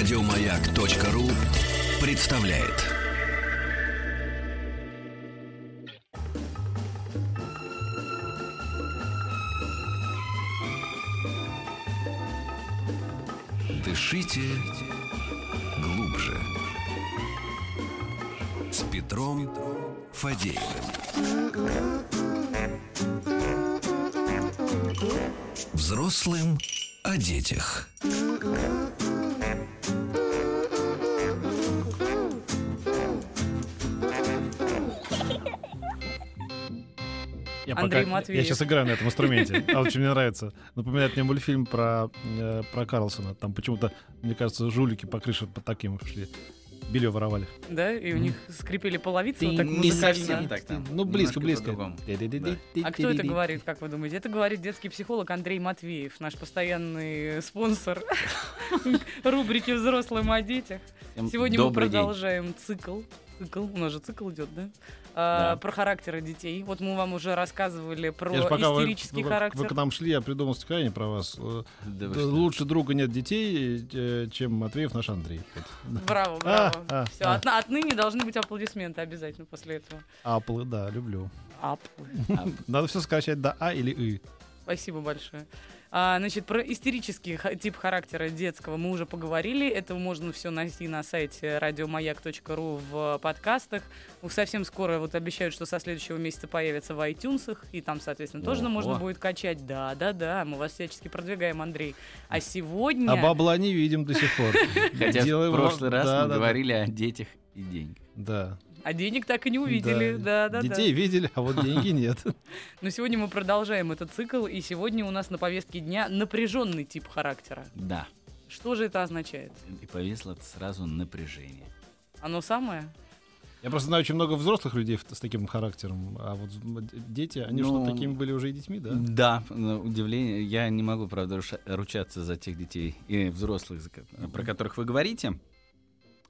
Радиомаяк.ру представляет. Дышите глубже. С Петром Фадеевым. Взрослым о детях. Андрей пока, Матвеев. я сейчас играю на этом инструменте. А очень мне нравится. Напоминает мне мультфильм про, э, про Карлсона. Там почему-то, мне кажется, жулики по крыше по таким шли. Белье воровали. Да, и у них скрипели половицы вот так не совсем так там. Ну, близко, близко. А кто это говорит, как вы думаете? Это говорит детский психолог Андрей Матвеев, наш постоянный спонсор рубрики «Взрослым о детях». Сегодня мы продолжаем цикл. Цикл, у нас же цикл идет, да? А, Да. Про характеры детей. Вот мы вам уже рассказывали про Я истерический вы- характер. вы к нам шли, я придумал стихотворение про вас. Э, Да? Лучше друга нет детей, э, чем Матвеев наш Андрей. Вот. Браво, А, браво. а, Все, а. отныне должны быть аплодисменты обязательно после этого. Аплы, да, люблю. Ап. Надо все сокращать до А или И. Спасибо большое. А, значит, про истерический тип характера детского мы уже поговорили. Это можно все найти на сайте радиомаяк.ру в подкастах. Ну, Совсем скоро вот обещают, что со следующего месяца появится в iTunes, и там, соответственно, тоже Ого. можно будет качать. Да, да, да, мы вас всячески продвигаем, Андрей. А сегодня... А бабла не видим до сих пор. Хотя в прошлый ро- раз мы говорили о детях и деньгах. Да. А денег так и не увидели. Да, да, да. Детей видели, а вот деньги нет. Но сегодня мы продолжаем этот цикл, и сегодня у нас на повестке дня напряженный тип характера. Да. Что же это означает? И повисло сразу напряжение. Оно самое? Я просто знаю очень много взрослых людей с таким характером, а вот дети, они Ну, что, такими были уже и детьми, да? Да, на удивление. Я не могу, правда, ручаться за тех детей и взрослых, про которых вы говорите.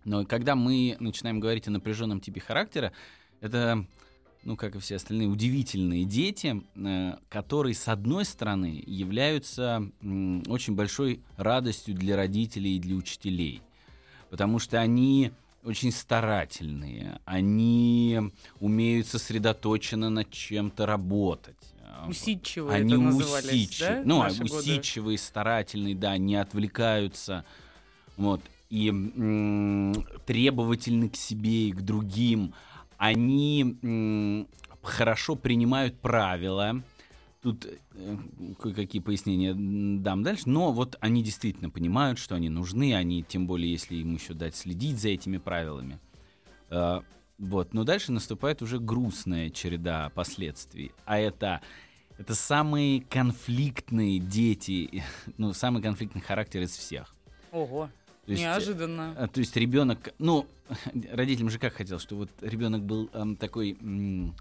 Но когда мы начинаем говорить о напряженном типе характера, это, ну, как и все остальные, удивительные дети, э, которые, с одной стороны, являются очень большой радостью для родителей и для учителей. Потому что они очень старательные, они умеют сосредоточенно над чем-то работать. А, Усидчивые они это усидчивые. да? Ну, наши годы? усидчивые, старательные, да, не отвлекаются. Вот. И требовательны к себе и к другим. Они хорошо принимают правила. Тут э, кое-какие пояснения дам дальше. Но вот они действительно понимают, что они нужны. Они, тем более, если им еще дать следить за этими правилами. Э, Вот. Но дальше наступает уже грустная череда последствий. А это это самые конфликтные дети, ну, самый конфликтный характер из всех. Ого, То есть, неожиданно. э, То есть ребенок, ну, родителям же как хотел, что вот ребенок был эм, такой м,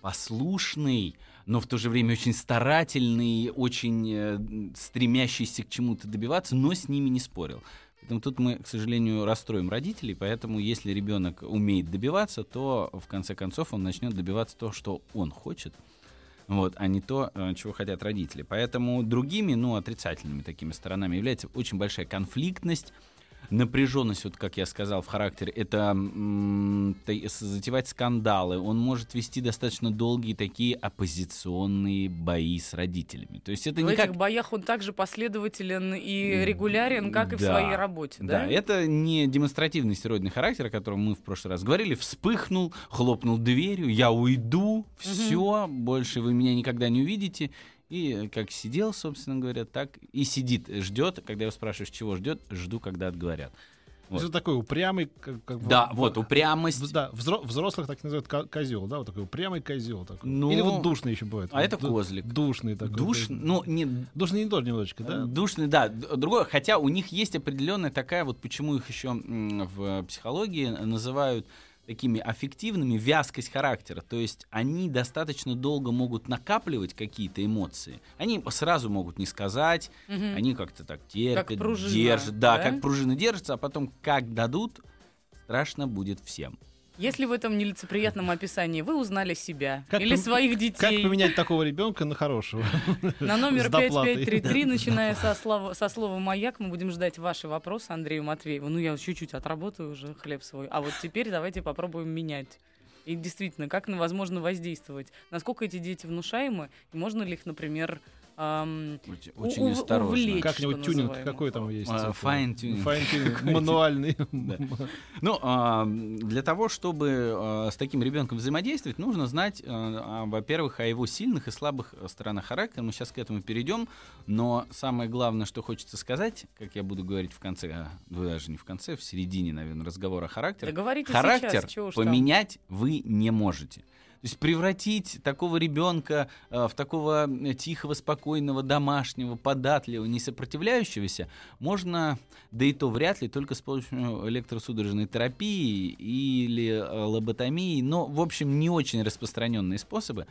послушный, но в то же время очень старательный, очень э, стремящийся к чему-то добиваться, но с ними не спорил. Поэтому тут мы, к сожалению, расстроим родителей, поэтому если ребенок умеет добиваться, то в конце концов он начнет добиваться то, что он хочет, вот, а не то, э, чего хотят родители. Поэтому другими, ну, отрицательными такими сторонами является очень большая конфликтность, напряженность, вот как я сказал, в характере, это м, затевать скандалы. Он может вести достаточно долгие такие оппозиционные бои с родителями. То есть это в не этих как... боях он также последователен и регулярен, как и в Да. своей работе, да? Да, это не демонстративный стероидный характер, о котором мы в прошлый раз говорили. Вспыхнул, хлопнул дверью, я уйду, все, больше вы меня никогда не увидите. И как сидел, собственно говоря, так и сидит, ждет. Когда его спрашиваешь, чего ждет, жду, когда отговорят. Вот такой упрямый, как, как бы- Да, вот, в- упрямость. Да, взро- взрослых так называют козел, да, вот такой упрямый козел такой. Ну, Или вот душный еще бывает. а Вот это ду- козлик. Душный такой. Душ, ну, не, Душный не тоже немножечко, да? Душный, да. Другое, хотя у них есть определенная такая, вот почему их еще в психологии называют такими аффективными, вязкость характера. То есть они достаточно долго могут накапливать какие-то эмоции. Они сразу могут не сказать, Мгм. они как-то так терпят, Как пружина, держат. Да, да? как пружина держится, а потом как дадут, страшно будет всем. Если в этом нелицеприятном описании вы узнали себя Как или пом- своих Как детей поменять такого ребенка на хорошего? на номер С доплатой. 5533, начиная со слова, со слова «Маяк», мы будем ждать ваши вопросы Андрею Матвееву. Ну, я чуть-чуть отработаю уже хлеб свой. А вот теперь давайте попробуем менять. И действительно, как возможно воздействовать? Насколько эти дети внушаемы? И можно ли их, например, ам, Очень, осторожно. увлечь. Как-нибудь тюнинг называемо. какой там есть? А, это? fine-tuning. Fine-tuning, мануальный. Ну, а, для того, чтобы а, с таким ребенком взаимодействовать, нужно знать, а, а, во-первых, о его сильных и слабых э, сторонах характера. Мы сейчас к этому перейдем. Но самое главное, что хочется сказать, как я буду говорить в конце, даже не в конце, в середине, наверное, разговора о характере. Договоритесь Характер поменять вы не можете. То есть превратить такого ребенка э, в такого э, тихого, спокойного, домашнего, податливого, не сопротивляющегося можно, да и то вряд ли, только с помощью электросудорожной терапии или э, лоботомии, но, в общем, не очень распространенные способы.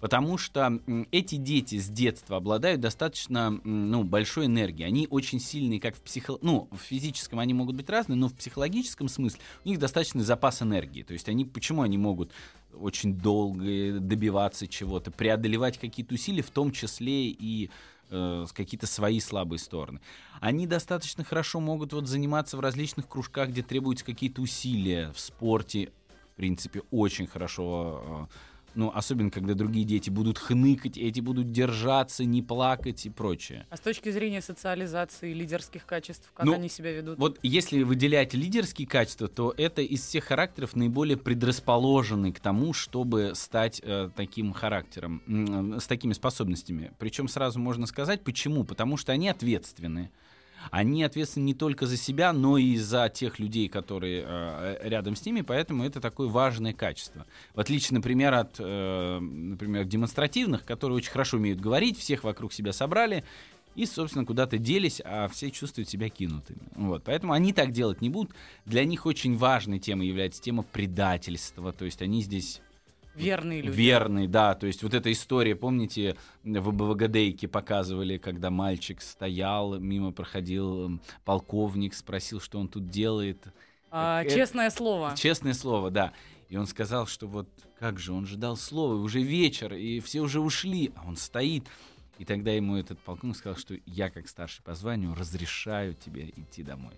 Потому что эти дети с детства обладают достаточно ну, большой энергией. Они очень сильные, как в психо... Ну, в физическом они могут быть разные, но в психологическом смысле у них достаточный запас энергии. То есть они, почему они могут очень долго добиваться чего-то, преодолевать какие-то усилия, в том числе и э, какие-то свои слабые стороны. Они достаточно хорошо могут вот заниматься в различных кружках, где требуются какие-то усилия в спорте. В принципе, очень хорошо э, ну, особенно когда другие дети будут хныкать, эти будут держаться, не плакать и прочее. А с точки зрения социализации, лидерских качеств, как Ну, они себя ведут? Вот если выделять лидерские качества, то это из всех характеров наиболее предрасположенный к тому, чтобы стать э, таким характером, э, с такими способностями. Причем сразу можно сказать, почему? Потому что они ответственны. Они ответственны не только за себя, но и за тех людей, которые э, рядом с ними, поэтому это такое важное качество. В отличие, например, от, э, например, демонстративных, которые очень хорошо умеют говорить, всех вокруг себя собрали и, собственно, куда-то делись, а все чувствуют себя кинутыми. Вот. Поэтому они так делать не будут. Для них очень важной темой является тема предательства, то есть они здесь Верные люди. Верный, да. То есть вот эта история, помните, в БВГДейке показывали, когда мальчик стоял, мимо проходил м, полковник, спросил, что он тут делает. А, Э, честное слово. Честное слово, да. И он сказал, что вот как же, он же дал слово, уже вечер, и все уже ушли, а он стоит. И тогда ему этот полковник сказал, что я, как старший по званию, разрешаю тебе идти домой.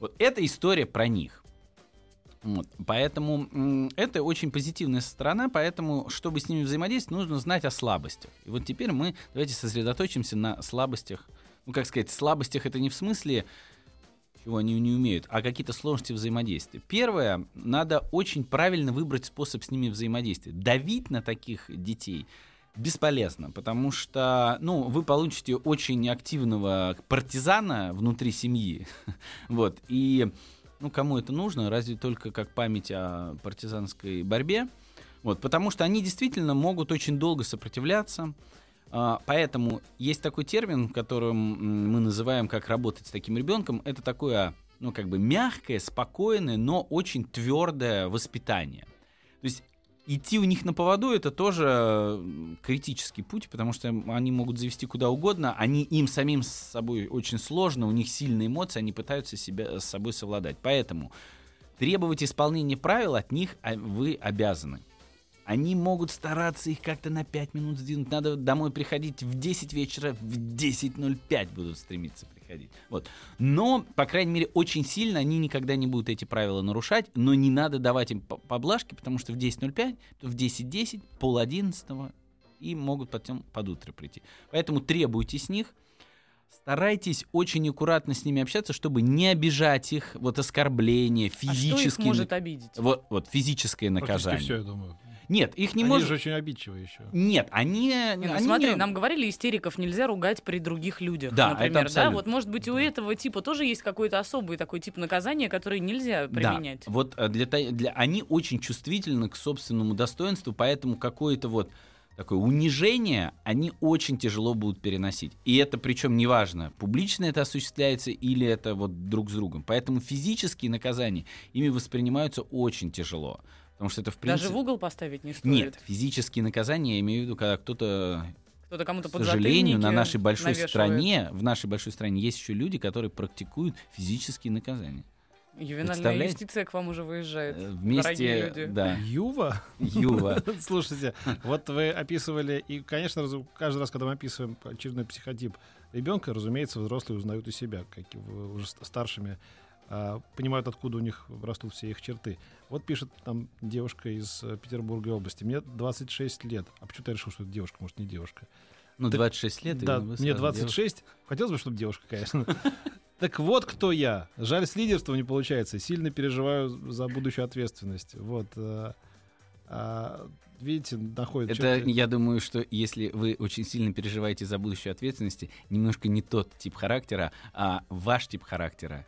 Вот эта история про них. Вот. Поэтому это очень позитивная сторона, поэтому, чтобы с ними взаимодействовать, нужно знать о слабостях. И вот теперь мы давайте сосредоточимся на слабостях. Ну, как сказать, слабостях это не в смысле чего они не умеют, а какие-то сложности взаимодействия. Первое, надо очень правильно выбрать способ с ними взаимодействия. Давить на таких детей бесполезно, потому что, ну, вы получите очень активного партизана внутри семьи, вот, и, ну, кому это нужно, разве только как память о партизанской борьбе, вот, потому что они действительно могут очень долго сопротивляться, а, Поэтому есть такой термин, которым мы называем, как работать с таким ребенком. Это такое, ну, как бы мягкое, спокойное, но очень твердое воспитание. То есть идти у них на поводу это тоже критический путь, потому что они могут завести куда угодно, они им самим с собой очень сложно, у них сильные эмоции, они пытаются себя с собой совладать. Поэтому требовать исполнения правил от них а, вы обязаны. Они могут стараться их как-то на 5 минут сдвинуть. Надо домой приходить в 10 вечера, в 10.05 будут стремиться приходить. Вот. Но, по крайней мере, очень сильно они никогда не будут эти правила нарушать, но не надо давать им по- поблажки, потому что в 10.05, в 10.10, пол одиннадцатого и могут потом под утро прийти. Поэтому требуйте с них, старайтесь очень аккуратно с ними общаться, чтобы не обижать их, вот оскорбления, А что физические... их может обидеть? Вот, вот физическое Практически наказание. все, я думаю. Нет, их не Они может. же очень обидчивые еще. Нет, они. Не, ну они смотри, не- нам говорили, истериков нельзя ругать при других людях. Да, это например, да? абсолютно. Вот может быть у этого типа тоже есть какой-то особый такой тип наказания, который нельзя применять. Да, вот э, для, для они очень чувствительны к собственному достоинству, поэтому какое-то вот такое унижение они очень тяжело будут переносить. И это причем неважно, публично это осуществляется или это вот друг с другом. Поэтому физические наказания ими воспринимаются очень тяжело. Потому что это в принципе... Даже в угол поставить не стоит. Нет, физические наказания, я имею в виду, когда кто-то Кто-то кому-то К сожалению, на нашей большой навешивает. стране, в нашей большой стране есть еще люди, которые практикуют физические наказания. Ювенальная Представляете? юстиция к вам уже выезжает. Э, Вместе, люди. да, Юва? Юва. Слушайте, вот вы описывали, и, конечно, каждый раз, когда мы описываем очередной психотип ребенка, разумеется, взрослые узнают у себя, как и уже ст- старшими, понимают, откуда у них растут все их черты. Вот пишет там девушка из э, Петербургской области. Мне 26 лет. А почему ты решил, что это девушка, может, не девушка? Ну, Так- 26 лет. и да, мне сразу 26. Хотелось бы, чтобы девушка, конечно. Так вот, кто я. Жаль, с лидерством не получается. Сильно переживаю за будущую ответственность. Вот. э, а, видите, находит Это, я думаю, что если вы очень сильно переживаете за будущую ответственность, немножко не тот тип характера, а ваш тип характера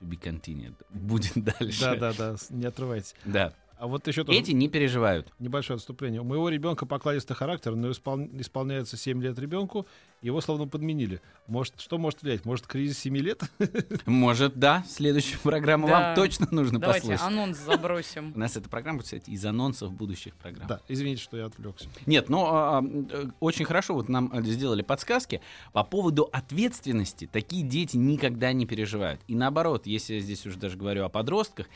to be continued будет дальше. Да, да, да, не отрывайтесь. Да. А вот еще тоже Эти не переживают. небольшое отступление. У моего ребенка покладистый характер, но испол- исполняется 7 лет ребенку, его словно подменили. Может, что может влиять? Может, кризис 7 лет? Может, да, следующую программу Да. вам точно нужно Давайте послушать. анонс забросим. У нас эта программа, кстати, из анонсов будущих программ. Да, извините, что я отвлекся. Нет, но а, э, очень хорошо вот нам э, сделали подсказки по поводу ответственности. Такие дети никогда не переживают. И наоборот, если я здесь уже даже говорю о подростках,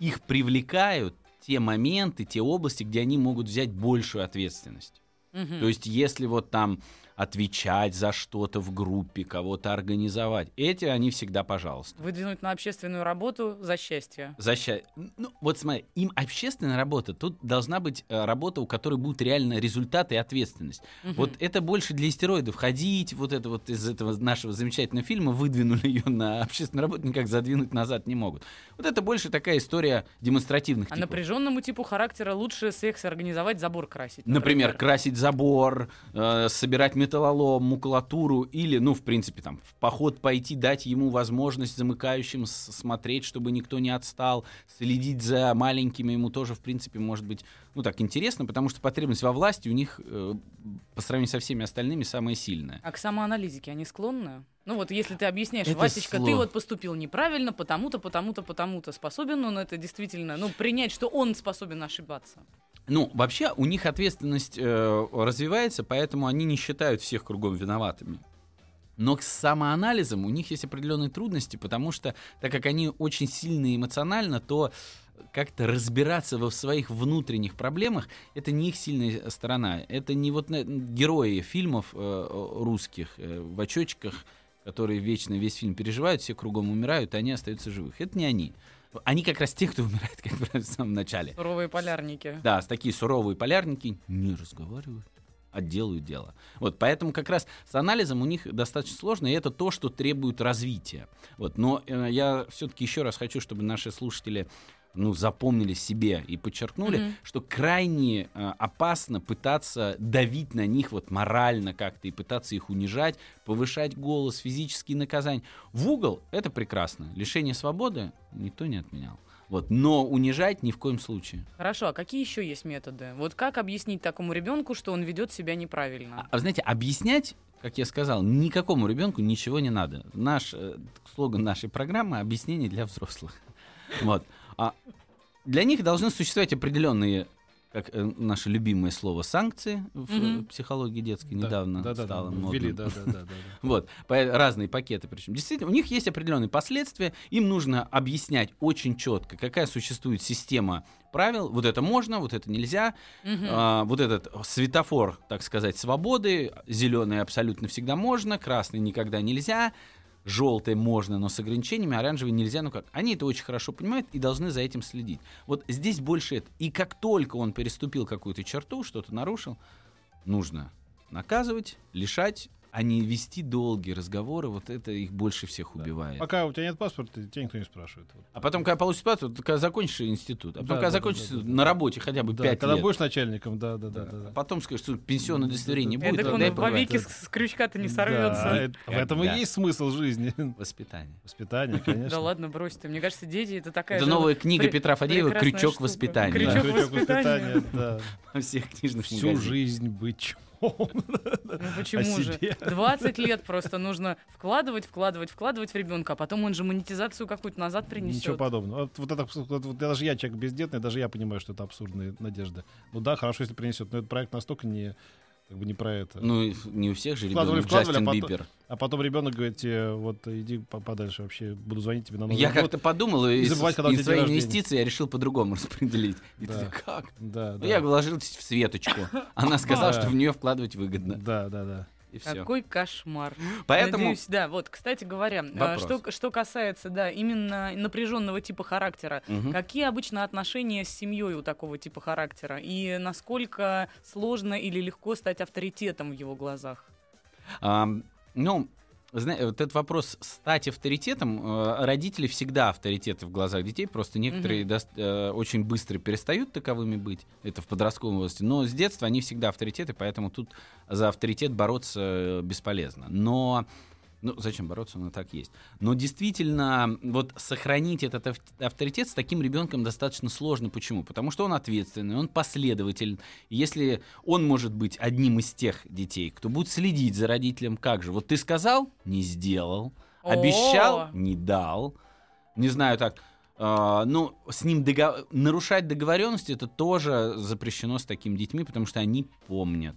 их привлекают те моменты, те области, где они могут взять большую ответственность. Мгм. То есть, если вот там отвечать за что-то в группе, кого-то организовать, эти они всегда пожалуйста. Выдвинуть на общественную работу за счастье. Заща... Ну, вот смотри, им общественная работа, тут должна быть э, работа, у которой будут реально результаты и ответственность. Мгм. Вот это больше для истероидов. Ходить, вот это вот из этого нашего замечательного фильма выдвинули ее на общественную работу, никак задвинуть назад не могут. Вот это больше такая история демонстративных А типов. напряженному типу характера лучше секс организовать, забор красить. Например, красить забор, э, собирать металлолом, макулатуру или, ну, в принципе, там, в поход пойти, дать ему возможность замыкающим смотреть, чтобы никто не отстал, следить за маленькими ему тоже, в принципе, может быть, ну, так интересно, потому что потребность во власти у них э, по сравнению со всеми остальными самая сильная. А к самоанализике они склонны? Ну вот если ты объясняешь, Это Васечка, ты сло- вот поступил неправильно, потому-то, потому-то, потому-то, способен он это действительно, ну, принять, что он способен ошибаться? Ну, вообще у них ответственность э, развивается, поэтому они не считают всех кругом виноватыми. Но к самоанализам у них есть определенные трудности, потому что, так как они очень сильны эмоционально, то как-то разбираться во своих внутренних проблемах это не их сильная сторона. Это не вот на- герои фильмов э, русских э, в очочках, которые вечно весь фильм переживают, все кругом умирают, а они остаются живых. Это не они. Они как раз те, кто умирает, как правило, в самом начале. Суровые полярники. Да, такие суровые полярники не разговаривают, а делают дело. Вот, поэтому как раз с анализом у них достаточно сложно, и это то, что требует развития. Вот, но э, я все-таки еще раз хочу, чтобы наши слушатели ну, запомнили себе и подчеркнули, Мгм. что крайне э, опасно пытаться давить на них вот морально как-то и пытаться их унижать, повышать голос, физические наказания. В угол это прекрасно. Лишение свободы никто не отменял. Вот, но унижать ни в коем случае. Хорошо, а какие еще есть методы? Вот как объяснить такому ребенку, что он ведет себя неправильно? А, а знаете, объяснять, как я сказал, никакому ребенку ничего не надо. Наш э, слоган нашей программы объяснение для взрослых. Вот. А для них должны существовать определенные, как э, наше любимое слово, санкции в Мгм. психологии детской Да, недавно да, да, стало да, модным. ввели, да, да, да, да. Вот, по- разные пакеты причем. Действительно, у них есть определенные последствия, им нужно объяснять очень четко, какая существует система правил, вот это можно, вот это нельзя, Мгм. а, вот этот светофор, так сказать, свободы, зеленый абсолютно всегда можно, красный никогда нельзя, желтый можно, но с ограничениями, оранжевый нельзя, ну как. Они это очень хорошо понимают и должны за этим следить. Вот здесь больше это. И как только он переступил какую-то черту, что-то нарушил, нужно наказывать, лишать, а не вести долгие разговоры, вот это их больше всех убивает. Пока у тебя нет паспорта, тебя никто не спрашивает. А потом, когда получишь паспорт, когда закончишь институт, а потом, Да, когда да, закончишь да, да, да. на работе хотя бы Да, 5 когда лет, будешь начальником, да, да, да, да. да. А да. потом скажешь, что пенсионное удостоверение Да, будет, да, он да, в да. с, с крючка-то не Да, сорвется. это- в этом и Когда? есть смысл жизни. воспитание. Воспитание, конечно. Да ладно, брось ты. Мне кажется, дети это такая Это новая книга Петра Фадеева «Крючок воспитания». Да, Крючок воспитания. да. Во всех книжных Всю жизнь быть Ну почему же? себе. 20 лет просто нужно вкладывать, вкладывать, вкладывать в ребенка, а потом он же монетизацию какую-то назад принесет. Ничего подобного. Вот, это, вот- даже я человек бездетный, даже я понимаю, что это абсурдная надежда. Ну да, хорошо, если принесет, но этот проект настолько не как бы не про это. Ну, и не у всех же Вкладывали, ребенок вкладывали, а Джастин потом- Бибер. А потом ребенок говорит тебе, вот иди по- подальше вообще, буду звонить тебе на Новый Я год. как-то подумал, и, Не забывать, когда и свои инвестиции я решил по-другому распределить. И Да. ты как? Да, Ну, да. я вложил в Светочку. Она сказала, что в нее вкладывать выгодно. Да, да, да. И все. Какой кошмар. Поэтому Надеюсь, да, вот, кстати говоря, а, Вопрос. что, что касается, да, именно напряженного типа характера, Мгм. какие обычно отношения с семьей у такого типа характера? И насколько сложно или легко стать авторитетом в его глазах? Ам, ну, зна- вот этот вопрос стать авторитетом, э, родители всегда авторитеты в глазах детей, просто некоторые даст- э, очень быстро перестают таковыми быть, это в подростковом возрасте, но с детства они всегда авторитеты, поэтому тут за авторитет бороться э, бесполезно. Но ну, зачем бороться, он и так есть. Но действительно, вот сохранить этот ав- авторитет с таким ребенком достаточно сложно. Почему? Потому что он ответственный, он последователен. И Если он может быть одним из тех детей, кто будет следить за родителем, как же? Вот ты сказал, не сделал, обещал, О! не дал. Не знаю так. а, ну, с ним дого- нарушать договоренности это тоже запрещено с такими детьми, потому что они помнят.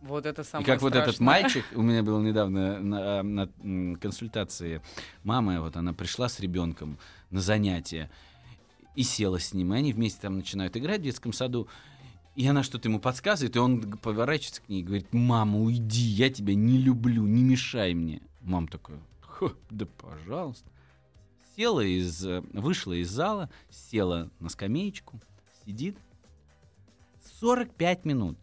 Вот это самое И как вот этот страшное. мальчик, у меня был недавно на, на, м, консультации мама, вот она пришла с ребенком на занятие и села с ним, и они вместе там начинают играть в детском саду. И она что-то ему подсказывает, и он поворачивается к ней и говорит, мама, уйди, я тебя не люблю, не мешай мне. Мама такая, «Ха, да пожалуйста. Села из, э, вышла из зала, села на скамеечку, сидит. 45 минут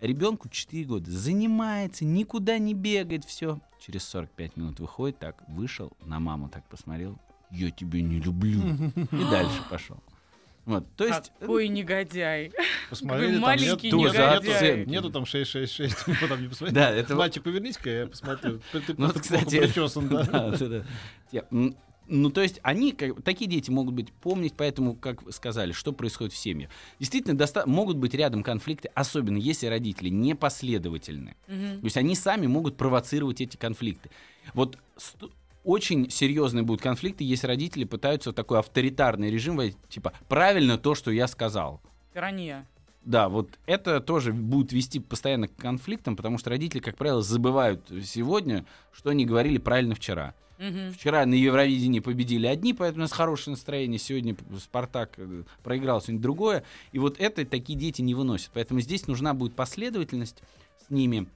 ребенку 4 года, занимается, никуда не бегает, все. Через 45 минут выходит, так, вышел, на маму так посмотрел, я тебя не люблю, и дальше пошел. Вот, то есть... Какой негодяй. Посмотрели, там маленький нет- негодяй. нету, нету там 666, мы потом не посмотрели. Да, это... Мальчик, повернись-ка, я посмотрю. Ты, ты Ну, вот, кстати, причесан, да. Да, да, да. Ну, то есть они, как- такие дети могут быть помнить, поэтому, как вы сказали, что происходит в семье. Действительно, доста- могут быть рядом конфликты, особенно если родители непоследовательны. Мгм. То есть они сами могут провоцировать эти конфликты. Вот очень серьезные будут конфликты, если родители пытаются такой авторитарный режим, типа правильно то, что я сказал. Тирания. Да, вот это тоже будет вести постоянно к конфликтам, потому что родители, как правило, забывают сегодня, что они говорили правильно вчера. Мгм. Вчера на Евровидении победили одни, поэтому у нас хорошее настроение. Сегодня Спартак э, проиграл сегодня другое. И вот это такие дети не выносят. Поэтому здесь нужна будет последовательность с ними.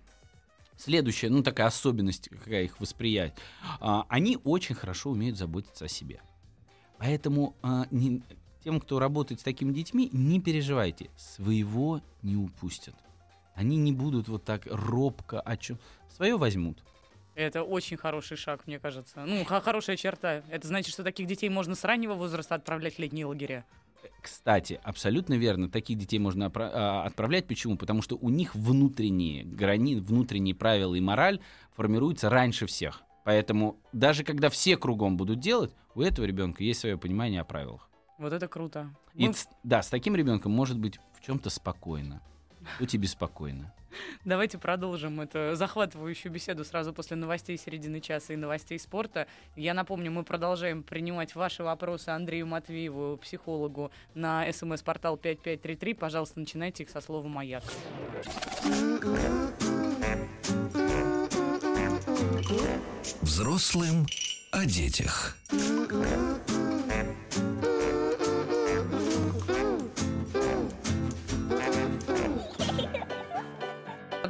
Следующая, ну такая особенность, какая их восприять. А, они очень хорошо умеют заботиться о себе. Поэтому а, тем, кто работает с такими детьми, не переживайте, своего не упустят. Они не будут вот так робко о чем. Свое возьмут. Это очень хороший шаг, мне кажется. Ну, хорошая черта. Это значит, что таких детей можно с раннего возраста отправлять в летние лагеря. Кстати, абсолютно верно. Таких детей можно а, отправлять. Почему? Потому что у них внутренние грани, внутренние правила и мораль формируются раньше всех. Поэтому даже когда все кругом будут делать, у этого ребенка есть свое понимание о правилах. Вот это круто. И Мы- ц- да, с таким ребенком может быть в чем-то спокойно. Будьте беспокойны. Давайте продолжим эту захватывающую беседу сразу после новостей середины часа и новостей спорта. Я напомню, мы продолжаем принимать ваши вопросы Андрею Матвееву, психологу, на смс-портал 5533. Пожалуйста, начинайте их со слова «Маяк». Взрослым о детях.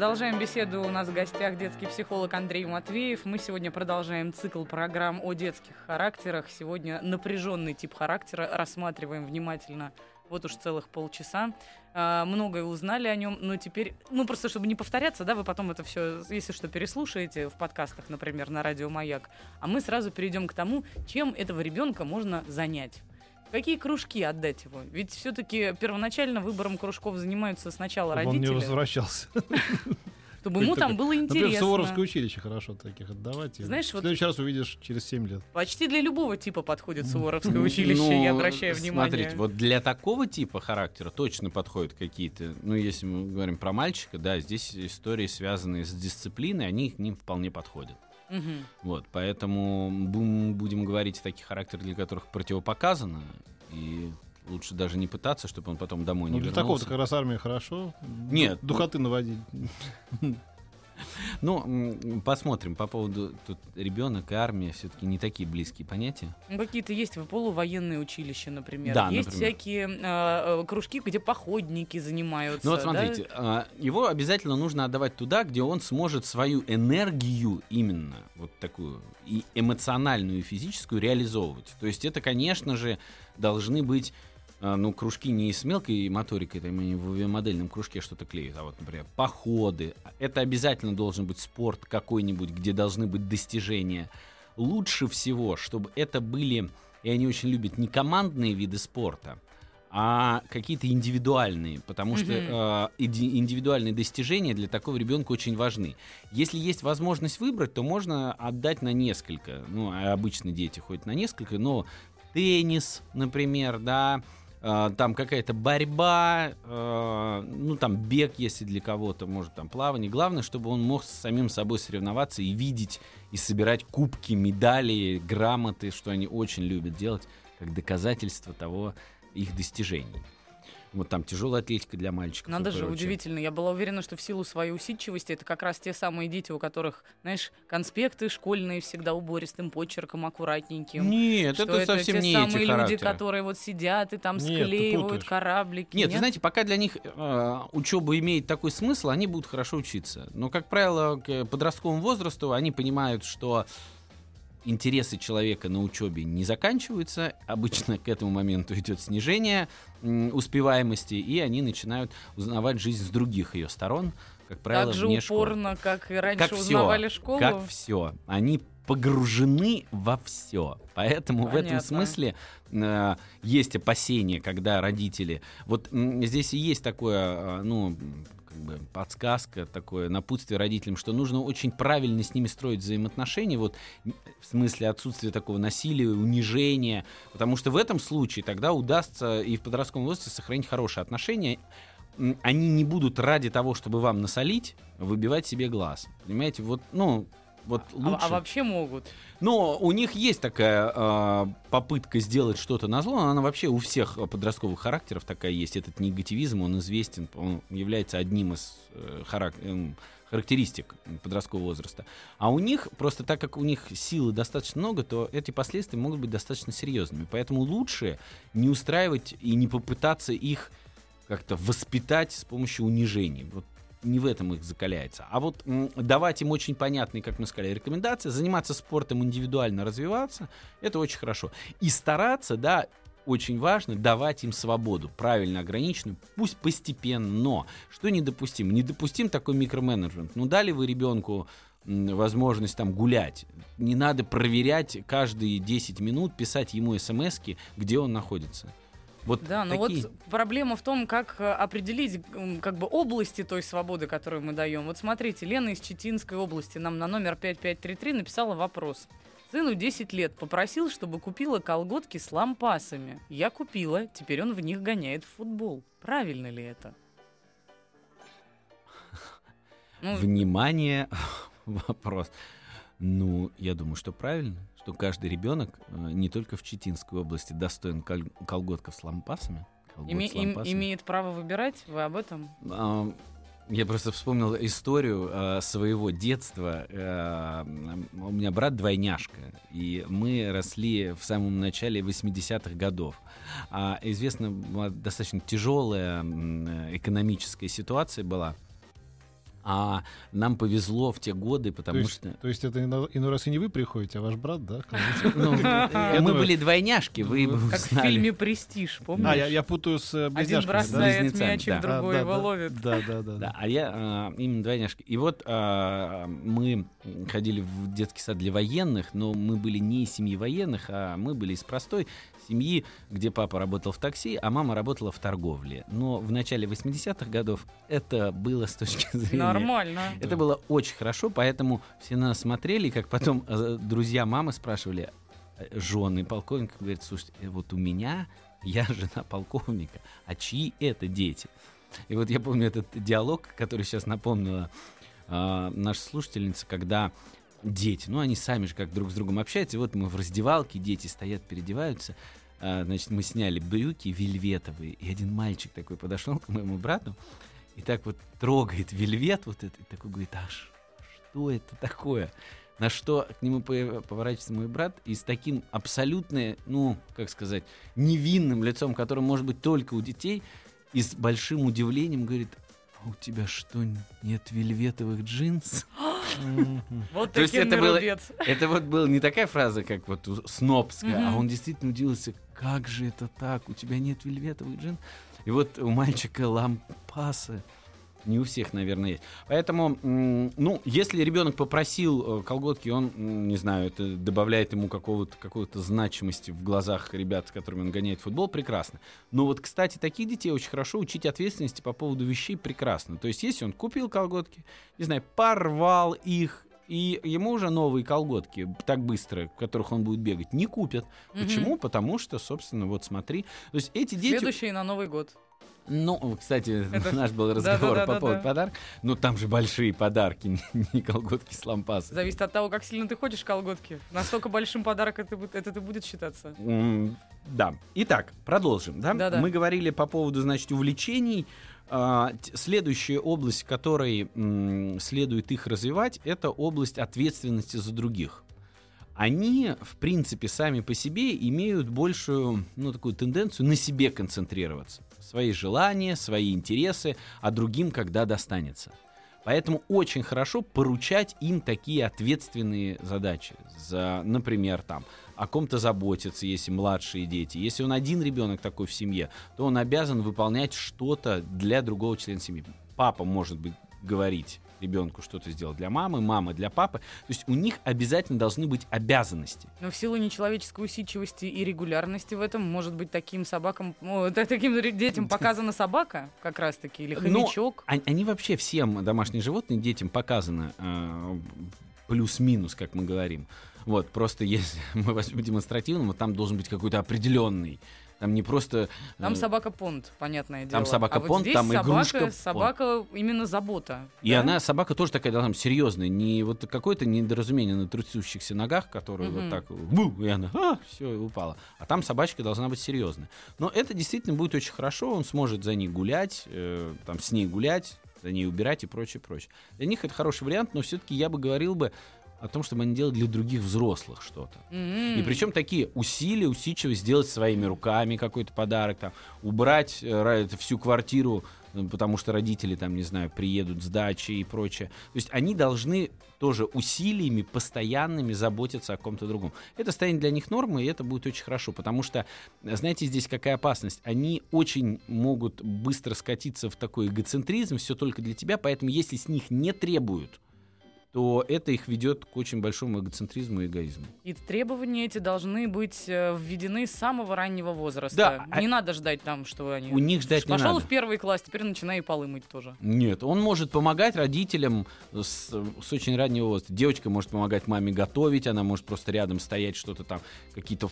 Продолжаем беседу. У нас в гостях детский психолог Андрей Матвеев. Мы сегодня продолжаем цикл программ о детских характерах. Сегодня напряженный тип характера рассматриваем внимательно. Вот уж целых полчаса. А, многое узнали о нем, но теперь, ну просто чтобы не повторяться, да, вы потом это все, если что, переслушаете в подкастах, например, на радио Маяк. А мы сразу перейдем к тому, чем этого ребенка можно занять. Какие кружки отдать его? Ведь все-таки первоначально выбором кружков занимаются сначала Чтобы он не родители, возвращался. чтобы ему там было Например, в интересно. Суворовское училище хорошо таких отдавать. Знаешь, в следующий раз увидишь через 7 лет. Почти для любого типа подходит Суворовское училище, Ну, я обращаю внимание. Смотрите, вот для такого типа характера точно подходят какие-то, ну, если мы говорим про мальчика, да, здесь истории, связанные с дисциплиной, они к ним вполне подходят. Мгм. Вот, поэтому бу- будем говорить о таких характерах, для которых противопоказано, и Лучше даже не пытаться, чтобы он потом домой Ну, не для вернулся. такого-то как раз армия хорошо. Нет. Духоты наводить. Ну, посмотрим по поводу тут ребенок и армия все-таки не такие близкие понятия. Ну, какие-то есть в полувоенные училища, например. Да, есть например. всякие э, э, кружки, где походники занимаются. Ну вот да? смотрите, а, его обязательно нужно отдавать туда, где он сможет свою энергию именно вот такую и эмоциональную и физическую реализовывать. То есть это, конечно же, должны быть ну, кружки не с мелкой моторикой, там они в модельном кружке что-то клеят, а вот, например, походы. Это обязательно должен быть спорт какой-нибудь, где должны быть достижения. Лучше всего, чтобы это были, и они очень любят, не командные виды спорта, а какие-то индивидуальные, потому что Мгм. э, иди- индивидуальные достижения для такого ребенка очень важны. Если есть возможность выбрать, то можно отдать на несколько. Ну, а обычно дети ходят на несколько, но теннис, например, да, там какая-то борьба, э, ну там бег, если для кого-то, может там плавание. Главное, чтобы он мог с самим собой соревноваться и видеть и собирать кубки, медали, грамоты, что они очень любят делать, как доказательство того их достижений. Вот там тяжелая атлетика для мальчиков. Надо же, прочее. удивительно. Я была уверена, что в силу своей усидчивости это как раз те самые дети, у которых, знаешь, конспекты школьные всегда убористым почерком, аккуратненьким. Нет, что это, совсем те не самые эти люди, характеры. которые вот сидят и там Нет, склеивают кораблики. Нет, вы знаете, пока для них э, учеба имеет такой смысл, они будут хорошо учиться. Но, как правило, к подростковому возрасту они понимают, что интересы человека на учебе не заканчиваются. Обычно к этому моменту идет снижение успеваемости, и они начинают узнавать жизнь с других ее сторон, как правило, так же вне школы. упорно, как и раньше Как узнавали школу. Как все. Они погружены во все. Поэтому в этом Понятно. смысле э, есть опасения, когда родители... Вот здесь и есть такое, э, ну, как бы подсказка, такое напутствие родителям, что нужно очень правильно с ними строить взаимоотношения, вот в смысле отсутствия такого насилия, унижения, потому что в этом случае тогда удастся и в подростковом возрасте сохранить хорошие отношения, они не будут ради того, чтобы вам насолить, выбивать себе глаз. Понимаете, вот, ну, вот А- лучше. А, вообще могут. Но у них есть такая э, попытка сделать что-то на зло. Она вообще у всех э, подростковых характеров такая есть. Этот негативизм, он известен, он является одним из э, харак- эм, характеристик подросткового возраста. А у них, просто так как у них силы достаточно много, то эти последствия могут быть достаточно серьезными. Поэтому лучше не устраивать и не попытаться их как-то воспитать с помощью унижений. Вот не в этом их закаляется. А вот давать им очень понятные, как мы сказали, рекомендации, заниматься спортом, индивидуально развиваться, это очень хорошо. И стараться, да, очень важно давать им свободу, правильно ограниченную, пусть постепенно, но что недопустимо? Недопустим такой микроменеджмент. Ну, дали вы ребенку возможность там гулять. Не надо проверять каждые 10 минут, писать ему смс где он находится. Вот Да, но такие- вот проблема в том, как э, определить как бы области той свободы, которую мы даем. Вот смотрите, Лена из Читинской области нам на номер 5533 написала вопрос. Сыну 10 лет, попросил, чтобы купила колготки с лампасами. Я купила, теперь он в них гоняет в футбол. Правильно ли это? Ну, Внимание, вопрос. Ну, я думаю, что правильно, что каждый ребенок э, не только в Читинской области достоин кол- колготков с лампасами. колгот име- с им- лампасами. имеет право выбирать? Вы об этом? А, Я просто вспомнил историю э, своего детства. Э, у меня брат двойняшка, и мы росли в самом начале 80-х годов. А известно, была достаточно тяжелая экономическая ситуация была. А нам повезло в те годы, То потому есть, что... то есть это ино- иной раз и не вы приходите, а ваш брат, да? нам? Ну, Я мы были двойняшки, вы бы Как в фильме «Престиж», помнишь? А, я, путаю с э, Один бросает мячик, другой А, его да, ловит. Да, да, да. Да, а я а, именно двойняшки. И вот а, мы ходили в детский сад для военных, но мы были не из семьи военных, а мы были из простой семьи, где папа работал в такси, а мама работала в торговле. Но в начале 80-х годов это было с точки зрения... Нормально. Это было очень хорошо, поэтому все на нас смотрели, как потом э, друзья мамы спрашивали, э, жены полковника, говорит, слушайте, э, вот у меня, я жена полковника, а чьи это дети? И вот я помню этот диалог, который сейчас напомнила э, наша слушательница, когда дети, ну они сами же как друг с другом общаются, и вот мы в раздевалке, дети стоят, переодеваются, а, значит, мы сняли брюки вельветовые, и один мальчик такой подошел к моему брату и так вот трогает вельвет вот это, и такой говорит, а что это такое? На что к нему по- поворачивается мой брат и с таким абсолютно, ну, как сказать, невинным лицом, которое может быть только у детей, и с большим удивлением говорит, у тебя что, нет вельветовых джинс? Вот То есть это было-. Это вот была не такая фраза, как вот снобская, а он действительно удивился, как же это так, у тебя нет вельветовых джин? И вот у мальчика лампасы. Не у всех, наверное, есть. Поэтому, ну, если ребенок попросил э, колготки, он, не знаю, это добавляет ему какого-то, какой-то значимости в глазах ребят, с которыми он гоняет футбол, прекрасно. Но вот, кстати, таких детей очень хорошо учить ответственности по поводу вещей прекрасно. То есть, если он купил колготки, не знаю, порвал их, и ему уже новые колготки так быстро, в которых он будет бегать, не купят. Мгм. Почему? Потому что, собственно, вот смотри. То есть эти дети... Следующий на Новый год. Ну, кстати, Это- наш был разговор Да-да-да-да-да. по поводу подарка. Ну, там же большие подарки, не, колготки с лампасом. Зависит от того, как сильно ты ходишь в колготки. Настолько большим подарок это, будет- это, будет считаться. М, Да. Итак, продолжим. Да? Да-да. Мы говорили по поводу, значит, увлечений. А, Следующая область, в которой следует их развивать, это область ответственности за других. Они, в принципе, сами по себе имеют большую, ну, такую тенденцию на себе концентрироваться. Свои желания, свои интересы, а другим когда достанется. Поэтому очень хорошо поручать им такие ответственные задачи. За, например, там, о ком-то заботиться, если младшие дети. Если он один ребенок такой в семье, то он обязан выполнять что-то для другого члена семьи. Папа может быть говорить ребенку что-то сделать для мамы, мама для папы. То есть у них обязательно должны быть обязанности. Но в силу нечеловеческой усидчивости и регулярности в этом, может быть, таким собакам, та- таким детям показана собака, как раз-таки, или Но хомячок. Они, они вообще всем домашние животные детям показаны э, плюс-минус, как мы говорим. Вот, просто если мы возьмем демонстративно, вот там должен быть какой-то определенный. Там не просто... Там э, собака понт, понятное дело. Там собака а вот здесь там собака, игрушка понт. Собака именно забота. И да? она, собака тоже такая быть серьезная, не вот какое-то недоразумение на трясущихся ногах, которые Мгм. вот так, бу, и она, а, все, упала. А там собачка должна быть серьезная. Но это действительно будет очень хорошо, он сможет за ней гулять, э, там с ней гулять, за ней убирать и прочее, прочее. Для них это хороший вариант, но все-таки я бы говорил бы о том, чтобы они делали для других взрослых что-то. М-м. И причем такие усилия, усидчивость сделать своими руками какой-то подарок, там, убрать э, всю квартиру, потому что родители там, не знаю, приедут с дачи и прочее. То есть они должны тоже усилиями постоянными заботиться о ком-то другом. Это станет для них нормой, и это будет очень хорошо, потому что, знаете, здесь какая опасность? Они очень могут быстро скатиться в такой эгоцентризм, все только для тебя, поэтому если с них не требуют, то это их ведет к очень большому эгоцентризму и эгоизму. И требования эти должны быть э, введены с самого раннего возраста. Да, а- Не надо ждать там, что они... У них ждать не Пошел надо. в первый класс, теперь начинай и полы мыть тоже. Нет, он может помогать родителям с, с очень раннего возраста. Девочка может помогать маме готовить, она может просто рядом стоять, что-то там, какие-то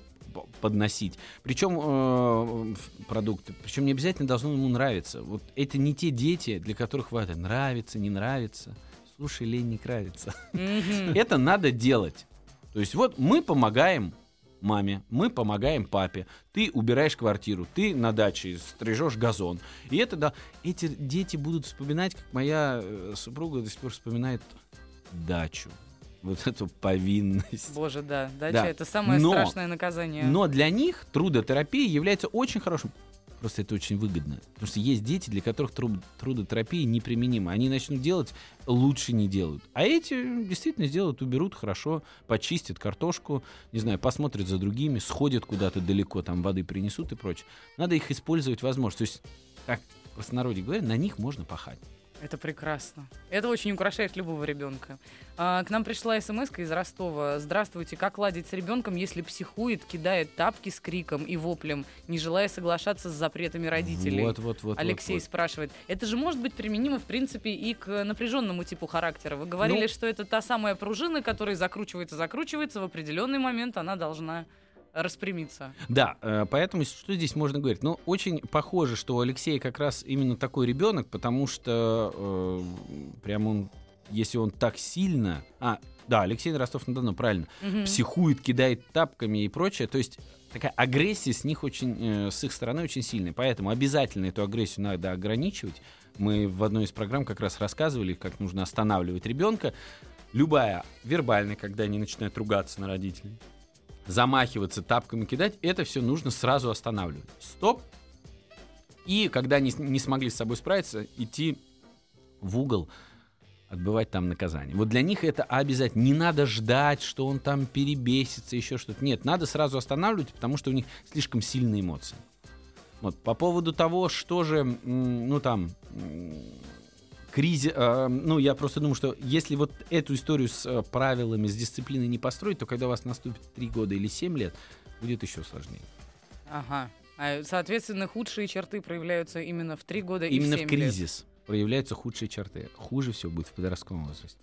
подносить. Причем э, продукты. Причем не обязательно должно ему нравиться. Вот это не те дети, для которых это нравится, не нравится. Слушай, лень не нравится. Мгм. Это надо делать. То есть вот мы помогаем маме, мы помогаем папе, ты убираешь квартиру, ты на даче стрижешь газон. И это, да, эти дети будут вспоминать, как моя э, супруга до сих пор вспоминает дачу. Вот эту повинность. Боже, да. Дача Да. это самое Но- страшное наказание. Но для них трудотерапия является очень хорошим. Просто это очень выгодно. Потому что есть дети, для которых тру- трудотерапия неприменима. Они начнут делать, лучше не делают. А эти действительно сделают, уберут хорошо, почистят картошку, не знаю, посмотрят за другими, сходят куда-то далеко, там воды принесут и прочее. Надо их использовать возможно. То есть, как в простонародье говорят, на них можно пахать. Это прекрасно. Это очень украшает любого ребенка. А, к нам пришла смс из Ростова. Здравствуйте, как ладить с ребенком, если психует, кидает тапки с криком и воплем, не желая соглашаться с запретами родителей? Вот, вот, вот. Алексей вот, вот. спрашивает. Это же может быть применимо, в принципе, и к напряженному типу характера. Вы говорили, Ну- что это та самая пружина, которая закручивается, закручивается, в определенный момент она должна распрямиться. Да, э, поэтому что здесь можно говорить? Ну, очень похоже, что у Алексея как раз именно такой ребенок, потому что э, прям он если он так сильно... А, да, Алексей Ростов-на-Дону, правильно. Мгм. Психует, кидает тапками и прочее. То есть такая агрессия с них очень, э, с их стороны очень сильная. Поэтому обязательно эту агрессию надо ограничивать. Мы в одной из программ как раз рассказывали, как нужно останавливать ребенка. Любая вербальная, когда они начинают ругаться на родителей, замахиваться, тапками кидать, это все нужно сразу останавливать. Стоп. И когда они не смогли с собой справиться, идти в угол, отбывать там наказание. Вот для них это обязательно. Не надо ждать, что он там перебесится, еще что-то. Нет, надо сразу останавливать, потому что у них слишком сильные эмоции. Вот по поводу того, что же, ну там, кризис, ну я просто думаю, что если вот эту историю с э, правилами, с дисциплиной не построить, то когда у вас наступит 3 года или 7 лет, будет еще сложнее. Ага. А, соответственно, худшие черты проявляются именно в три года и Именно в в 7 лет. кризис проявляются худшие черты. Хуже всего будет в подростковом возрасте.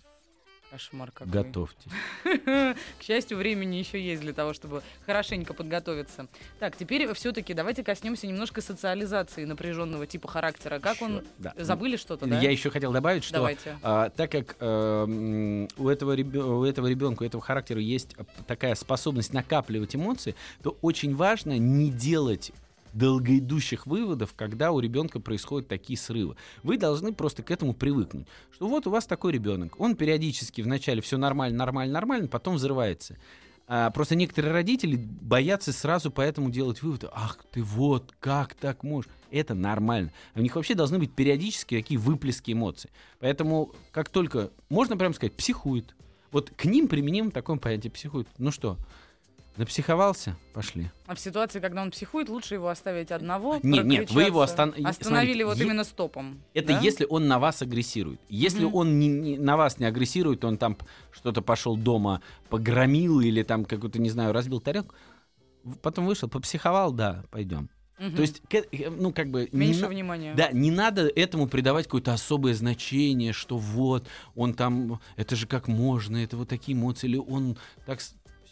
Кошмар какой. Готовьтесь. К счастью, времени еще есть для того, чтобы хорошенько подготовиться. Так, теперь все-таки давайте коснемся немножко социализации напряженного типа характера. Как он... Да. Забыли что-то, да? Я еще хотел добавить, что Давайте. а, так как э, у этого, ребё- у этого ребенка, у этого характера есть такая способность накапливать эмоции, то очень важно не делать долгоидущих выводов, когда у ребенка происходят такие срывы. Вы должны просто к этому привыкнуть. Что вот у вас такой ребенок, он периодически вначале все нормально, нормально, нормально, потом взрывается. А, просто некоторые родители боятся сразу поэтому делать выводы. Ах ты вот, как так можешь? Это нормально. У них вообще должны быть периодически такие выплески эмоций. Поэтому, как только, можно прямо сказать, психует. Вот к ним применим такое понятие психует. Ну что, напсиховался? Пошли. А в ситуации, когда он психует, лучше его оставить одного. Нет, нет, вы его остан- Остановили смотрите, вот е- именно стопом. Это да? если он на вас агрессирует. Если Мгм. он не- не- на вас не агрессирует, он там что-то пошел дома, погромил или там какую-то, не знаю, разбил тарелку, потом вышел, попсиховал, да, пойдем. Мгм. То есть, э, ну, как бы... не Меньше на- внимания. Да, не надо этому придавать какое-то особое значение, что вот, он там, это же как можно, это вот такие эмоции, или он так...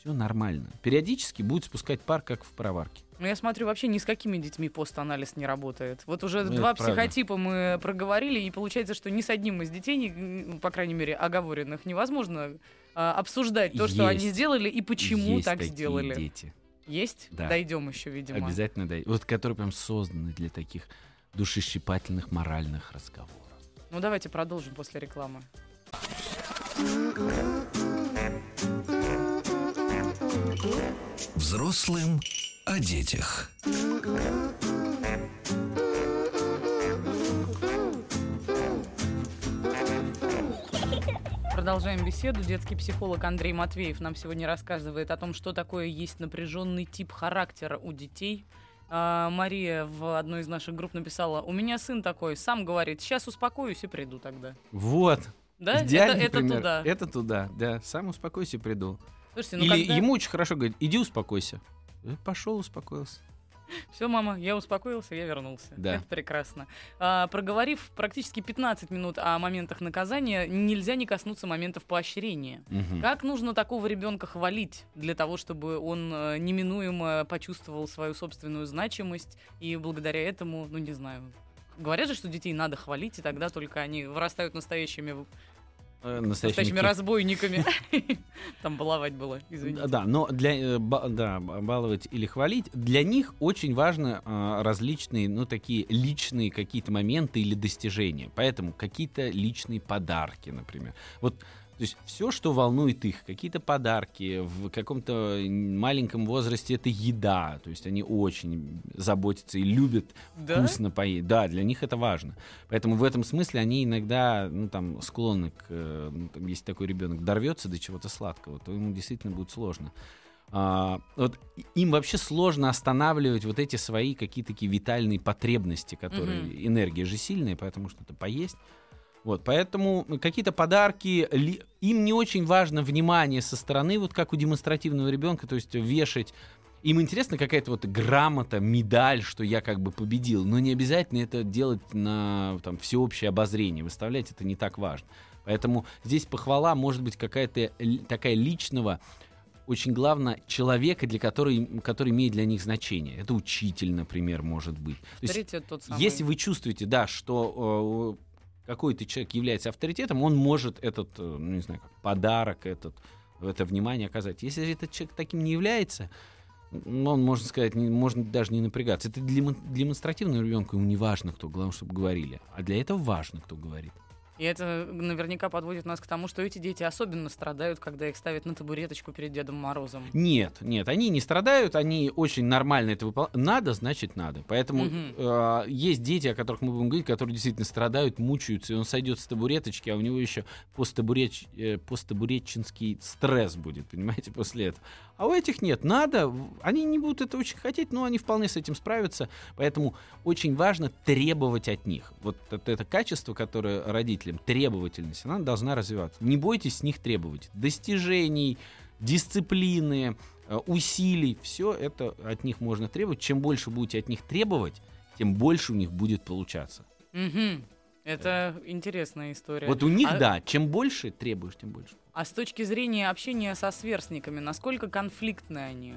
Все нормально. Периодически будет спускать пар, как в пароварке. Ну, я смотрю, вообще ни с какими детьми постанализ не работает. Вот уже Ну, два это правда. психотипа мы проговорили, и получается, что ни с одним из детей, м, по крайней мере, оговоренных, невозможно а, обсуждать то, что они Есть. сделали и почему Есть так такие сделали. дети. Есть? Да. Дойдем еще, видимо. Обязательно дай. Вот которые прям созданы для таких душещипательных моральных разговоров. Ну, давайте продолжим после рекламы. Взрослым о детях. Продолжаем беседу. Детский психолог Андрей Матвеев нам сегодня рассказывает о том, что такое есть напряженный тип характера у детей. А, Мария в одной из наших групп написала: У меня сын такой, сам говорит, сейчас успокоюсь и приду тогда. Вот. Да? Идеальный это, это туда. Это туда, да. Сам успокойся, приду. Слушайте, ну Или когда... ему очень хорошо говорить, иди успокойся. Пошел, успокоился. Все, мама, я успокоился, я вернулся. Да. Это прекрасно. А, проговорив практически 15 минут о моментах наказания, нельзя не коснуться моментов поощрения. Мгм. Как нужно такого ребенка хвалить для того, чтобы он э, неминуемо почувствовал свою собственную значимость и благодаря этому, ну не знаю, говорят же, что детей надо хвалить, и тогда только они вырастают настоящими, Настоящими Настоящий разбойниками. Там баловать было, извините. Да, но для э, да, баловать или хвалить, для них очень важно а, различные, ну, такие личные какие-то моменты или достижения. Поэтому какие-то личные подарки, например. Вот, то есть все, что волнует их, какие-то подарки, в каком-то маленьком возрасте это еда, то есть они очень заботятся и любят Да? вкусно поесть. Да, для них это важно. Поэтому в этом смысле они иногда, ну, там, склонны к, ну, там, если такой ребенок дорвется до чего-то сладкого, то ему действительно будет сложно. А, вот им вообще сложно останавливать вот эти свои какие-то такие витальные потребности, которые Мгм. энергия же сильная, поэтому что-то поесть. Вот, поэтому какие-то подарки, им не очень важно внимание со стороны, вот как у демонстративного ребенка, то есть вешать им интересна какая-то вот грамота, медаль, что я как бы победил, но не обязательно это делать на там, всеобщее обозрение, выставлять это не так важно. Поэтому здесь похвала может быть какая-то такая личного, очень главное, человека, для который, который имеет для них значение. Это учитель, например, может быть. То есть тот самый. если вы чувствуете, да, что какой-то человек является авторитетом, он может этот, э, ну, не знаю, как подарок, этот, это внимание оказать. Если этот человек таким не является, он, можно сказать, не, можно даже не напрягаться. Это для демонстративного ребенка ему не важно, кто, главное, чтобы говорили. А для этого важно, кто говорит. И это наверняка подводит нас к тому, что эти дети особенно страдают, когда их ставят на табуреточку перед Дедом Морозом. Нет, нет, они не страдают, они очень нормально это выполняют. Надо, значит надо. Поэтому Мгм. э, есть дети, о которых мы будем говорить, которые действительно страдают, мучаются, и он сойдет с табуреточки, а у него еще посттабуреч, э, посттабуретчинский стресс будет, понимаете, после этого. А у этих нет, надо, они не будут это очень хотеть, но они вполне с этим справятся. Поэтому очень важно требовать от них. Вот это, это качество, которое родителям, требовательность, она должна развиваться. Не бойтесь с них требовать. Достижений, дисциплины, э, усилий, все это от них можно требовать. Чем больше будете от них требовать, тем больше у них будет получаться. Мгм. Это интересная история. Вот у них, А- да, чем больше требуешь, тем больше. А с точки зрения общения со сверстниками, насколько конфликтны они?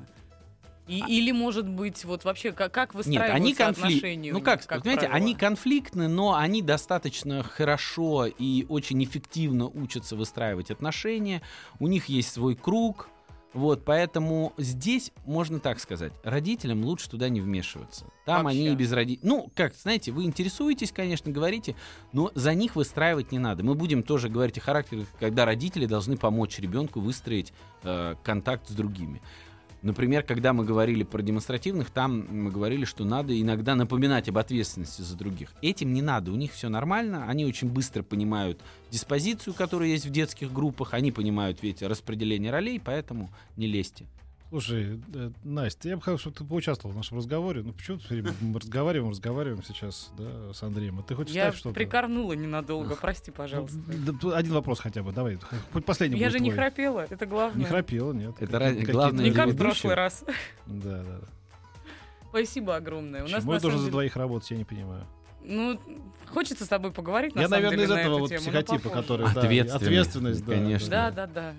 И, Или, может быть, вот вообще, как, как Нет, выстраиваются они конфликтны. отношения? Ну них, как, как понимаете, правило? они конфликтны, но они достаточно хорошо и очень эффективно учатся выстраивать отношения. У них есть свой круг. Вот, поэтому здесь можно так сказать, родителям лучше туда не вмешиваться. Там Вообще. они и без родителей. Ну, как, знаете, вы интересуетесь, конечно, говорите, но за них выстраивать не надо. Мы будем тоже говорить о характерах, когда родители должны помочь ребенку выстроить э, контакт с другими. Например, когда мы говорили про демонстративных, там мы говорили, что надо иногда напоминать об ответственности за других. Этим не надо, у них все нормально, они очень быстро понимают диспозицию, которая есть в детских группах, они понимают ведь распределение ролей, поэтому не лезьте. Слушай, э, Настя, я бы хотел, чтобы ты поучаствовал в нашем разговоре. Ну, почему ты мы разговариваем, разговариваем сейчас, да, с Андреем? А ты хоть Я ставь что-то? прикорнула ненадолго, прости, пожалуйста. Да, тут Один вопрос хотя бы, давай. Хоть последний Я же не храпела, это главное. Не храпела, нет. Это ради- главное Не как в прошлый раз. Да, да. Спасибо огромное. У нас Почему я должен за двоих работать, я не понимаю. Ну, хочется с тобой поговорить, на я, самом наверное, деле, из на этого эту вот тему, психотипа, который... да, Ответственность, ответственность, да, конечно. Да, да, да.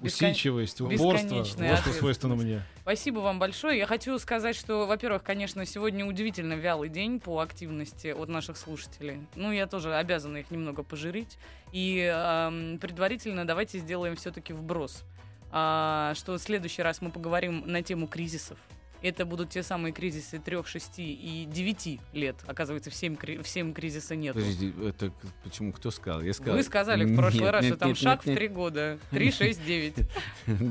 Усидчивость, упорство. Вот что свойственно мне. Спасибо вам большое. Я хочу сказать, что, во-первых, конечно, сегодня удивительно вялый день по активности от наших слушателей. Ну, я тоже обязана их немного пожурить. И эм, предварительно давайте сделаем все-таки вброс. А, что в следующий раз мы поговорим на тему кризисов. Это будут те самые кризисы 3, 6 и 9 лет. Оказывается, в 7, в 7 кризиса нет. Подожди, это почему кто сказал? Я сказал. Вы сказали в прошлый Нет, раз, нет, что там нет, шаг нет, в 3 года. 3, 6, 9. нет.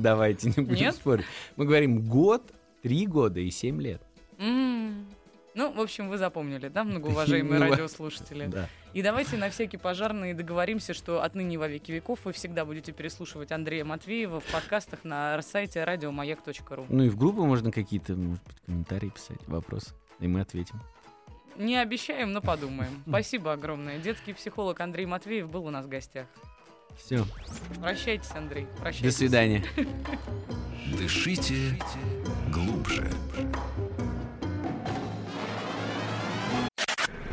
Давайте не будем Нет? спорить. Мы говорим год, три года и семь лет. М. Ну, в общем, вы запомнили, да, многоуважаемые Ну, радиослушатели? Да. И давайте на всякий пожарный договоримся, что отныне во веки веков вы всегда будете переслушивать Андрея Матвеева в подкастах на сайте радиомаяк.ру. Ну и в группу можно какие-то, может быть, комментарии писать, вопросы, и мы ответим. Не обещаем, но подумаем. Спасибо огромное. Детский психолог Андрей Матвеев был у нас в гостях. Все. Прощайтесь, Андрей. До Прощайтесь. свидания. Дышите глубже.